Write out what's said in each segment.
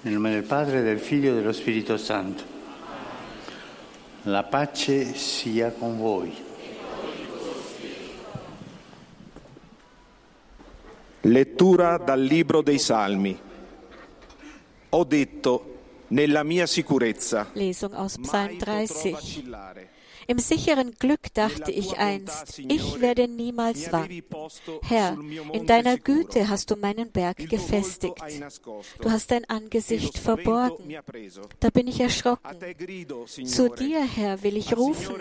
Nel nome del Padre, del Figlio e dello Spirito Santo. La pace sia con voi. Lettura dal Libro dei Salmi. Ho detto, nella mia sicurezza, Lesung aus Psalm potrò 30. Im sicheren Glück dachte ich einst, ich werde niemals wanken. Herr, in deiner Güte hast du meinen Berg gefestigt. Du hast dein Angesicht verborgen. Da bin ich erschrocken. Zu dir, Herr, will ich rufen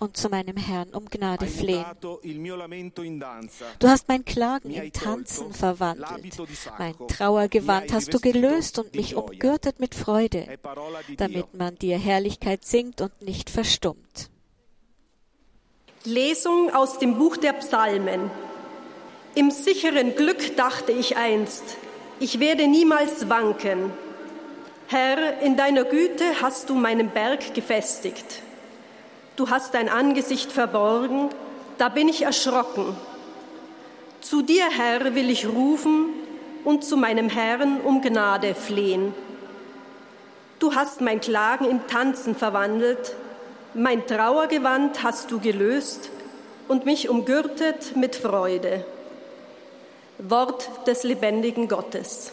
und zu meinem Herrn um Gnade flehen. Du hast mein Klagen in Tanzen verwandelt. Mein Trauergewand hast du gelöst und mich umgürtet mit Freude, damit man dir Herrlichkeit singt und nicht verstummt. Lesung aus dem Buch der Psalmen. Im sicheren Glück dachte ich einst, ich werde niemals wanken. Herr, in deiner Güte hast du meinen Berg gefestigt. Du hast dein Angesicht verborgen, da bin ich erschrocken. Zu dir, Herr, will ich rufen und zu meinem Herrn um Gnade flehen. Du hast mein Klagen in Tanzen verwandelt, mein Trauergewand hast du gelöst und mich umgürtet mit Freude. Wort des lebendigen Gottes.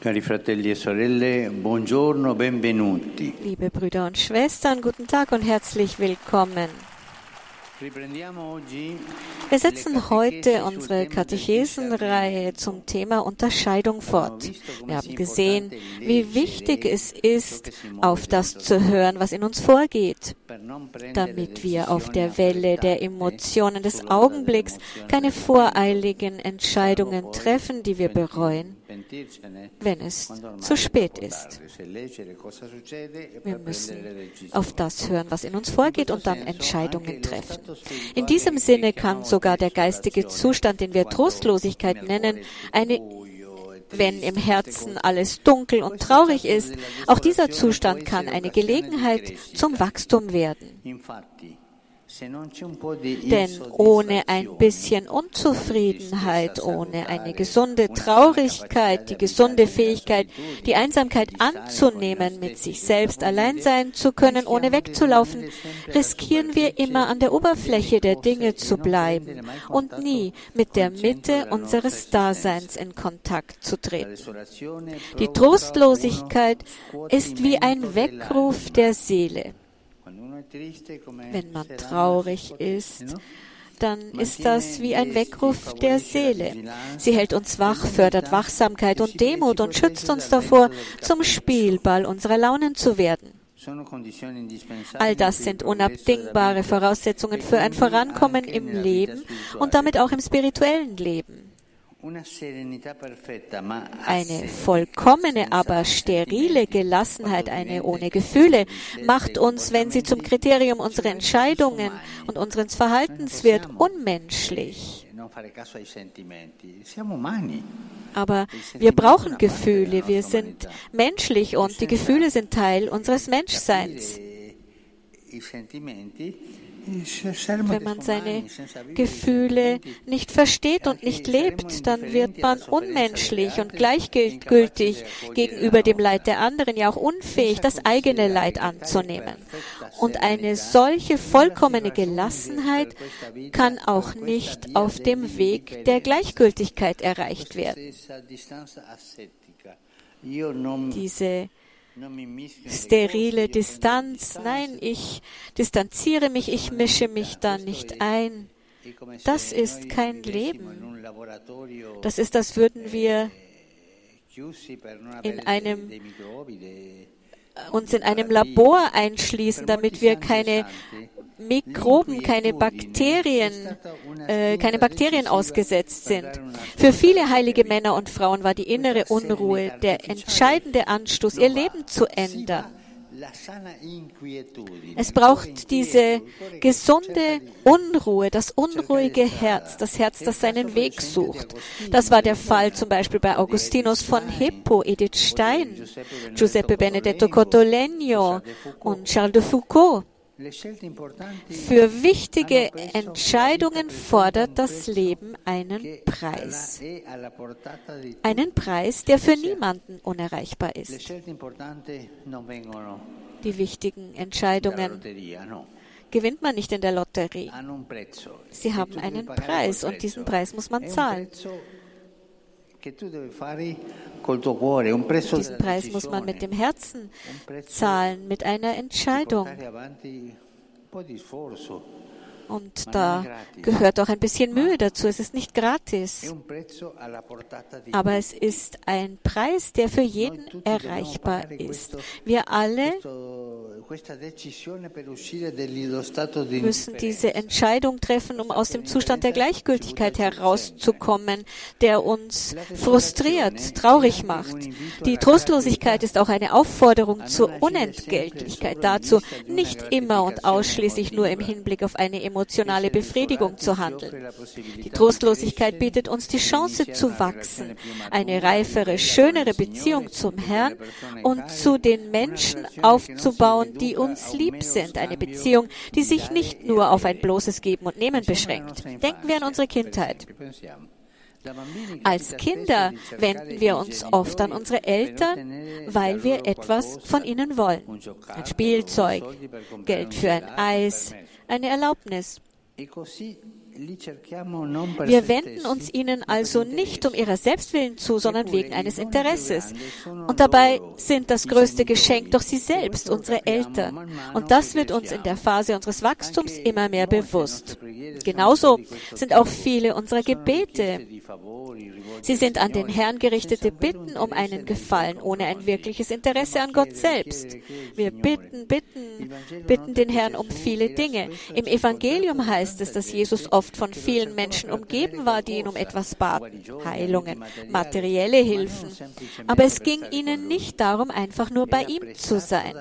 Cari fratelli e sorelle, buongiorno, benvenuti. Liebe Brüder und Schwestern, guten Tag und herzlich willkommen. Wir setzen heute unsere Katechesenreihe zum Thema Unterscheidung fort. Wir haben gesehen, wie wichtig es ist, auf das zu hören, was in uns vorgeht, damit wir auf der Welle der Emotionen des Augenblicks keine voreiligen Entscheidungen treffen, die wir bereuen, wenn es zu spät ist. e Wir müssen auf das hören, was in uns vorgeht und dann Entscheidungen treffen. In diesem Sinne kann sogar der geistige Zustand, den wir Trostlosigkeit nennen, eine wenn im Herzen alles dunkel und traurig ist, auch dieser Zustand kann eine Gelegenheit zum Wachstum werden. Denn ohne ein bisschen Unzufriedenheit, ohne eine gesunde Traurigkeit, die gesunde Fähigkeit, die Einsamkeit anzunehmen, mit sich selbst allein sein zu können, ohne wegzulaufen, riskieren wir immer an der Oberfläche der Dinge zu bleiben und nie mit der Mitte unseres Daseins in Kontakt zu treten. Die Trostlosigkeit ist wie ein Weckruf der Seele. Wenn man traurig ist, dann ist das wie ein Weckruf der Seele. Sie hält uns wach, fördert Wachsamkeit und Demut und schützt uns davor, zum Spielball unserer Launen zu werden. All das sind unabdingbare Voraussetzungen für ein Vorankommen im Leben und damit auch im spirituellen Leben. Eine vollkommene, aber sterile Gelassenheit, eine ohne Gefühle, macht uns, wenn sie zum Kriterium unserer Entscheidungen und unseres Verhaltens wird, unmenschlich. Aber wir brauchen Gefühle, wir sind menschlich und die Gefühle sind Teil unseres Menschseins. Wenn man seine Gefühle nicht versteht und nicht lebt, dann wird man unmenschlich und gleichgültig gegenüber dem Leid der anderen, ja auch unfähig, das eigene Leid anzunehmen. Und eine solche vollkommene Gelassenheit kann auch nicht auf dem Weg der Gleichgültigkeit erreicht werden. Diese sterile Distanz. Nein, ich distanziere mich, ich mische mich da nicht ein. Das ist kein Leben. Das ist, als würden wir in einem, uns in einem Labor einschließen, damit wir keine Mikroben, keine Bakterien, äh, keine Bakterien ausgesetzt sind. Für viele heilige Männer und Frauen war die innere Unruhe der entscheidende Anstoß, ihr Leben zu ändern. Es braucht diese gesunde Unruhe, das unruhige Herz, das Herz, das seinen Weg sucht. Das war der Fall zum Beispiel bei Augustinus von Hippo, Edith Stein, Giuseppe Benedetto Cottolegno und Charles de Foucault. Für wichtige Entscheidungen fordert das Leben einen Preis. Einen Preis, der für niemanden unerreichbar ist. Die wichtigen Entscheidungen gewinnt man nicht in der Lotterie. Sie haben einen Preis und diesen Preis muss man zahlen. Diesen Preis muss man mit dem Herzen zahlen, mit einer Entscheidung. Und da gehört auch ein bisschen Mühe dazu. Es ist nicht gratis. Aber es ist ein Preis, der für jeden erreichbar ist. Wir alle müssen diese Entscheidung treffen, um aus dem Zustand der Gleichgültigkeit herauszukommen, der uns frustriert, traurig macht. Die Trostlosigkeit ist auch eine Aufforderung zur Unentgeltlichkeit, dazu nicht immer und ausschließlich nur im Hinblick auf eine emotionale Befriedigung zu handeln. Die Trostlosigkeit bietet uns die Chance zu wachsen, eine reifere, schönere Beziehung zum Herrn und zu den Menschen aufzubauen, die uns lieb sind. Eine Beziehung, die sich nicht nur auf ein bloßes Geben und Nehmen beschränkt. Denken wir an unsere Kindheit. Als Kinder wenden wir uns oft an unsere Eltern, weil wir etwas von ihnen wollen. Ein Spielzeug, Geld für ein Eis, eine Erlaubnis. Wir wenden uns ihnen also nicht um ihrer Selbstwillen zu, sondern wegen eines Interesses. Und dabei sind das größte Geschenk doch sie selbst, unsere Eltern. Und das wird uns in der Phase unseres Wachstums immer mehr bewusst. Genauso sind auch viele unserer Gebete. Sie sind an den Herrn gerichtete Bitten um einen Gefallen, ohne ein wirkliches Interesse an Gott selbst. Wir bitten, bitten, bitten den Herrn um viele Dinge. Im Evangelium heißt es, dass Jesus oft von vielen Menschen umgeben war, die ihn um etwas baten, Heilungen, materielle Hilfen. Aber es ging ihnen nicht darum, einfach nur bei ihm zu sein.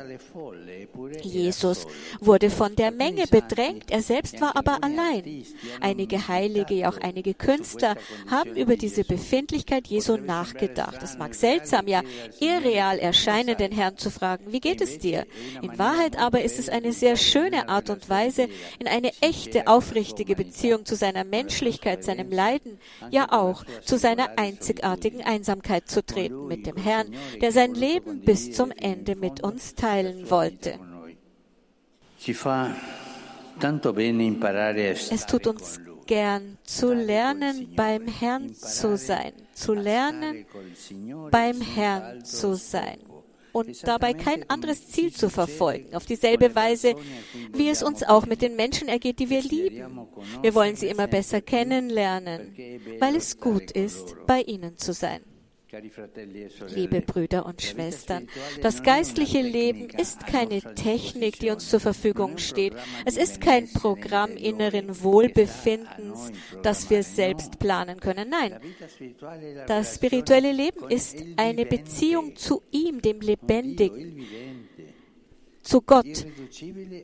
Jesus wurde von der Menge bedrängt, er selbst war aber allein. Einige Heilige, ja auch einige Künstler haben über diese Befindlichkeit Jesu nachgedacht. Es mag seltsam, ja irreal erscheinen, den Herrn zu fragen, wie geht es dir? In Wahrheit aber ist es eine sehr schöne Art und Weise, in eine echte, aufrichtige Beziehung zu seiner Menschlichkeit, seinem Leiden, ja auch zu seiner einzigartigen Einsamkeit zu treten mit dem Herrn, der sein Leben bis zum Ende mit uns teilen wollte. Es tut uns gern zu lernen, beim Herrn zu sein, zu lernen, beim Herrn zu sein und dabei kein anderes Ziel zu verfolgen, auf dieselbe Weise, wie es uns auch mit den Menschen ergeht, die wir lieben. Wir wollen sie immer besser kennenlernen, weil es gut ist, bei ihnen zu sein. Liebe Brüder und Schwestern, das geistliche Leben ist keine Technik, die uns zur Verfügung steht. Es ist kein Programm inneren Wohlbefindens, das wir selbst planen können. Nein, das spirituelle Leben ist eine Beziehung zu ihm, dem Lebendigen zu Gott.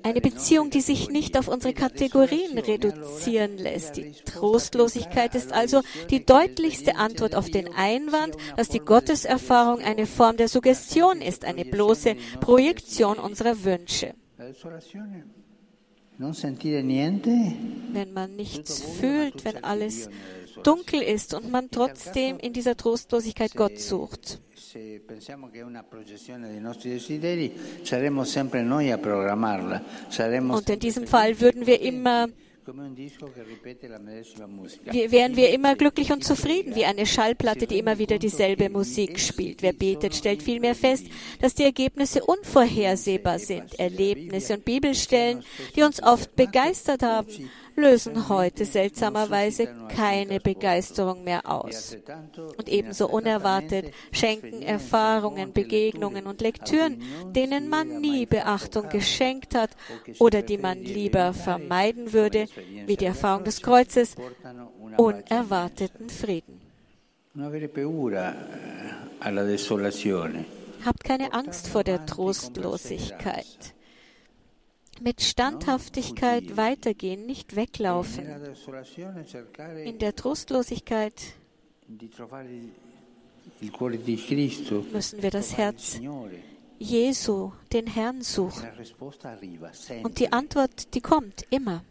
Eine Beziehung, die sich nicht auf unsere Kategorien reduzieren lässt. Die Trostlosigkeit ist also die deutlichste Antwort auf den Einwand, dass die Gotteserfahrung eine Form der Suggestion ist, eine bloße Projektion unserer Wünsche. Wenn man nichts fühlt, wenn alles dunkel ist und man trotzdem in dieser Trostlosigkeit Gott sucht Und in diesem Fall würden wir immer wären wir immer glücklich und zufrieden, wie eine Schallplatte, die immer wieder dieselbe Musik spielt. Wer betet, stellt vielmehr fest, dass die Ergebnisse unvorhersehbar sind. Erlebnisse und Bibelstellen, die uns oft begeistert haben, lösen heute seltsamerweise keine Begeisterung mehr aus. Und ebenso unerwartet schenken Erfahrungen, Begegnungen und Lektüren, denen man nie Beachtung geschenkt hat oder die man lieber vermeiden würde, wie die Erfahrung des Kreuzes, unerwarteten Frieden. Habt keine Angst vor der Trostlosigkeit mit Standhaftigkeit weitergehen, nicht weglaufen. In der Trostlosigkeit müssen wir das Herz Jesu, den Herrn suchen. Und die Antwort, die kommt immer.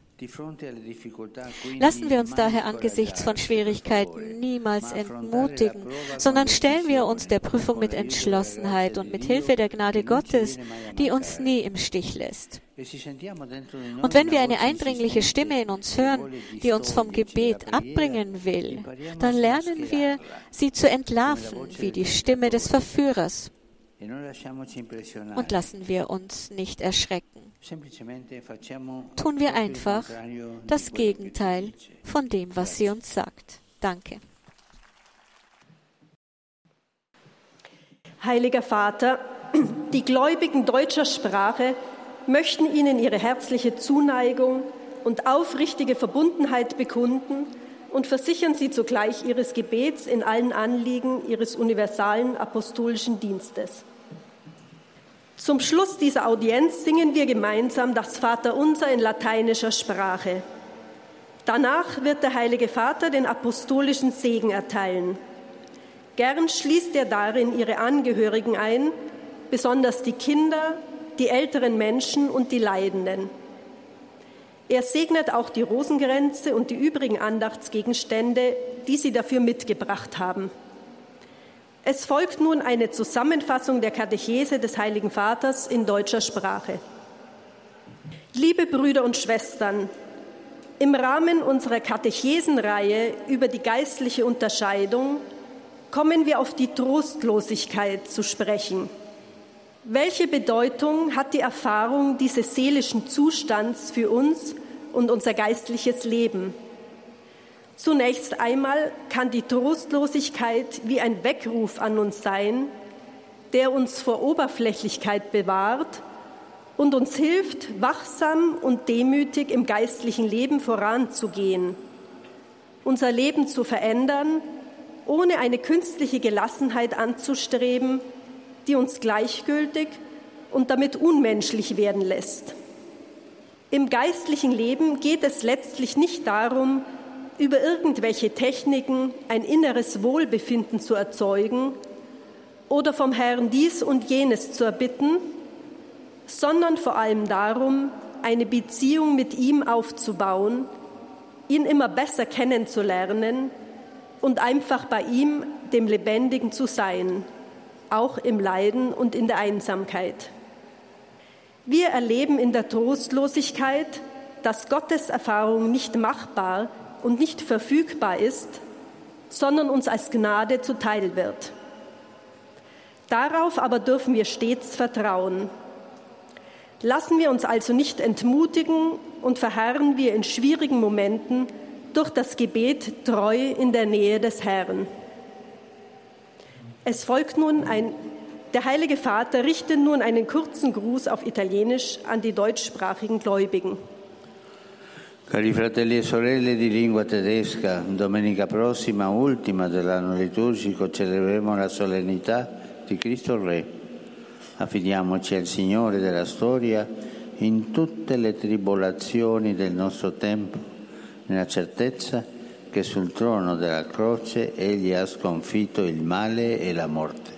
Lassen wir uns daher angesichts von Schwierigkeiten niemals entmutigen, sondern stellen wir uns der Prüfung mit Entschlossenheit und mit Hilfe der Gnade Gottes, die uns nie im Stich lässt. Und wenn wir eine eindringliche Stimme in uns hören, die uns vom Gebet abbringen will, dann lernen wir, sie zu entlarven, wie die Stimme des Verführers. Und lassen wir uns nicht erschrecken. Tun wir einfach das Gegenteil von dem, was sie uns sagt. Danke. Heiliger Vater, die Gläubigen deutscher Sprache möchten Ihnen ihre herzliche Zuneigung und aufrichtige Verbundenheit bekunden und versichern Sie zugleich Ihres Gebets in allen Anliegen Ihres universalen apostolischen Dienstes. Zum Schluss dieser Audienz singen wir gemeinsam das Vaterunser in lateinischer Sprache. Danach wird der Heilige Vater den apostolischen Segen erteilen. Gern schließt er darin ihre Angehörigen ein, besonders die Kinder, die älteren Menschen und die Leidenden. Er segnet auch die Rosengrenze und die übrigen Andachtsgegenstände, die sie dafür mitgebracht haben. Es folgt nun eine Zusammenfassung der Katechese des Heiligen Vaters in deutscher Sprache. Liebe Brüder und Schwestern, im Rahmen unserer Katechesenreihe über die geistliche Unterscheidung kommen wir auf die Trostlosigkeit zu sprechen. Welche Bedeutung hat die Erfahrung dieses seelischen Zustands für uns und unser geistliches Leben? Zunächst einmal kann die Trostlosigkeit wie ein Weckruf an uns sein, der uns vor Oberflächlichkeit bewahrt und uns hilft, wachsam und demütig im geistlichen Leben voranzugehen, unser Leben zu verändern, ohne eine künstliche Gelassenheit anzustreben, die uns gleichgültig und damit unmenschlich werden lässt. Im geistlichen Leben geht es letztlich nicht darum, über irgendwelche Techniken ein inneres Wohlbefinden zu erzeugen oder vom Herrn dies und jenes zu erbitten, sondern vor allem darum, eine Beziehung mit ihm aufzubauen, ihn immer besser kennenzulernen und einfach bei ihm, dem Lebendigen, zu sein auch im Leiden und in der Einsamkeit. Wir erleben in der Trostlosigkeit, dass Gottes Erfahrung nicht machbar und nicht verfügbar ist, sondern uns als Gnade zuteil wird. Darauf aber dürfen wir stets vertrauen. Lassen wir uns also nicht entmutigen und verharren wir in schwierigen Momenten durch das Gebet treu in der Nähe des Herrn. Es folgt nun ein, der Heilige Vater richtet nun einen kurzen Gruß auf Italienisch an die deutschsprachigen Gläubigen. Cari fratelli e sorelle di lingua tedesca, domenica prossima, ultima dell'anno liturgico, celebreremo la solennità di Cristo Re. Affidiamoci al Signore della storia in tutte le tribolazioni del nostro tempo, nella certezza che che sul trono della croce egli ha sconfitto il male e la morte.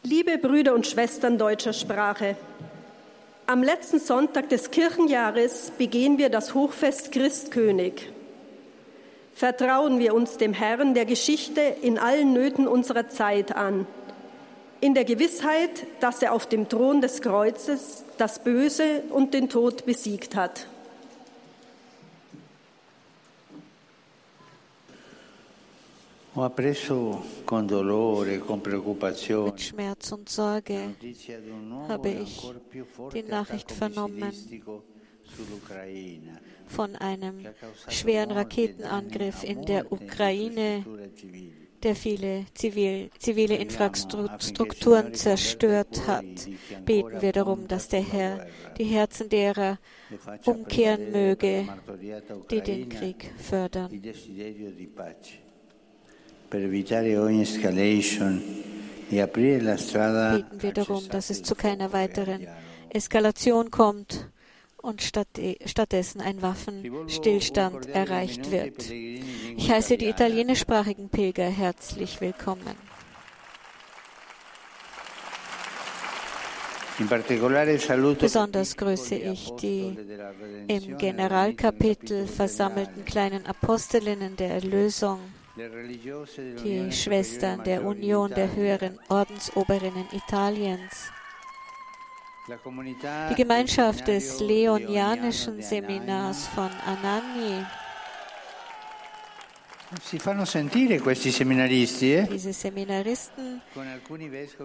Liebe Brüder und Schwestern deutscher Sprache, am letzten Sonntag des Kirchenjahres begehen wir das Hochfest Christkönig. Vertrauen wir uns dem Herrn der Geschichte in allen Nöten unserer Zeit an, in der Gewissheit, dass er auf dem Thron des Kreuzes das Böse und den Tod besiegt hat. Mit Schmerz und Sorge habe ich die Nachricht vernommen von einem schweren Raketenangriff in der Ukraine, der viele zivil, zivile Infrastrukturen zerstört hat. Beten wir darum, dass der Herr die Herzen derer umkehren möge, die den Krieg fördern. Beten wir darum, dass es zu keiner weiteren Eskalation kommt und stattdessen ein Waffenstillstand erreicht wird. Ich heiße die italienischsprachigen Pilger herzlich willkommen. Besonders grüße ich die im Generalkapitel versammelten kleinen Apostelinnen der Erlösung, die Schwestern der Union der höheren Ordensoberinnen Italiens, die Gemeinschaft des Leonianischen Seminars von Anagni, Si fanno sentire questi seminaristi, eh? Diese Seminaristen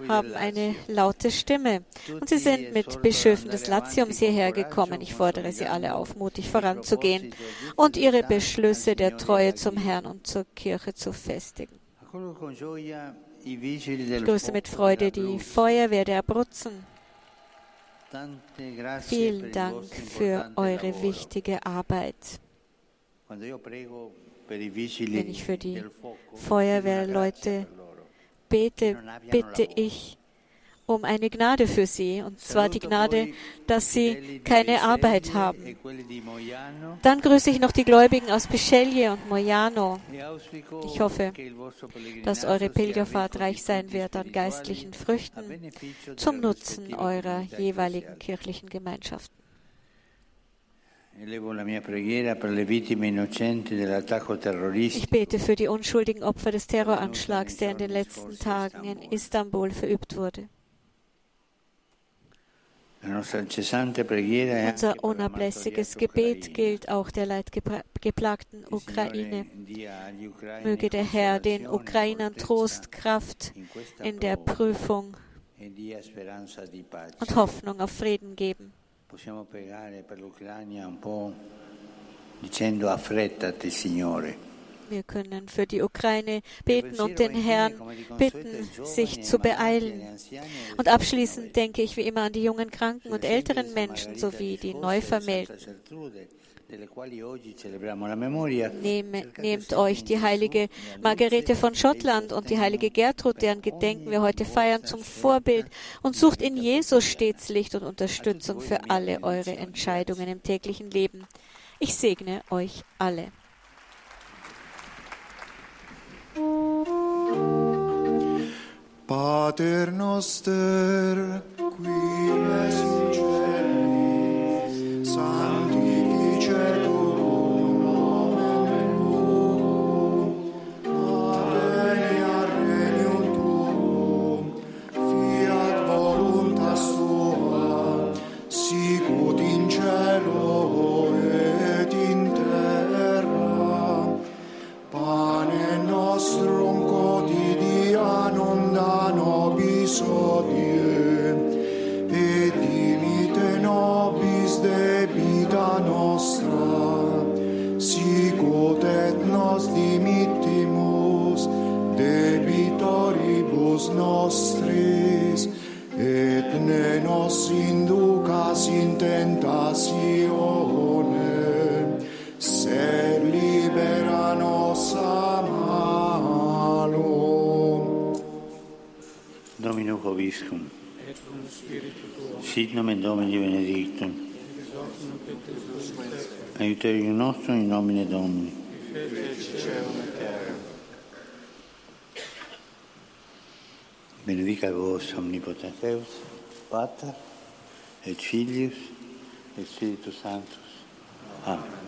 haben eine laute Stimme und sie sind mit Bischöfen des Latiums hierher gekommen. Ich fordere sie alle auf, mutig voranzugehen und ihre Beschlüsse der Treue zum Herrn und zur Kirche zu festigen. Ich grüße mit Freude die Feuerwehr der Abruzzen. Vielen Dank für eure wichtige Arbeit. Wenn ich für die Feuerwehrleute bete, bitte ich um eine Gnade für sie, und zwar die Gnade, dass sie keine Arbeit haben. Dann grüße ich noch die Gläubigen aus Bisceglie und Moiano. Ich hoffe, dass eure Pilgerfahrt reich sein wird an geistlichen Früchten zum Nutzen eurer jeweiligen kirchlichen Gemeinschaften. Ich bete für die unschuldigen Opfer des Terroranschlags, der in den letzten Tagen in Istanbul verübt wurde. Unser unablässiges Gebet gilt auch der leidgeplagten Ukraine. Möge der Herr den Ukrainern Trost, Kraft in der Prüfung und Hoffnung auf Frieden geben. Possiamo pregare per l'Ucraina un po' dicendo affrettati, Signore. Wir können für die Ukraine beten und den Herrn bitten, sich zu beeilen. Und abschließend denke ich wie immer an die jungen, kranken und älteren Menschen sowie die Neuvermählten. Nehmt euch die heilige Margarete von Schottland und die heilige Gertrud, deren Gedenken wir heute feiern, zum Vorbild und sucht in Jesus stets Licht und Unterstützung für alle eure Entscheidungen im täglichen Leben. Ich segne euch alle. Pater noster, qui es Coviscum, sit nomen Domini benedictum, aiuterium nostrum in nomine Domini. benedica vos omnipotens Deus, Pater, et Filius, et Spiritus Sanctus. Amen.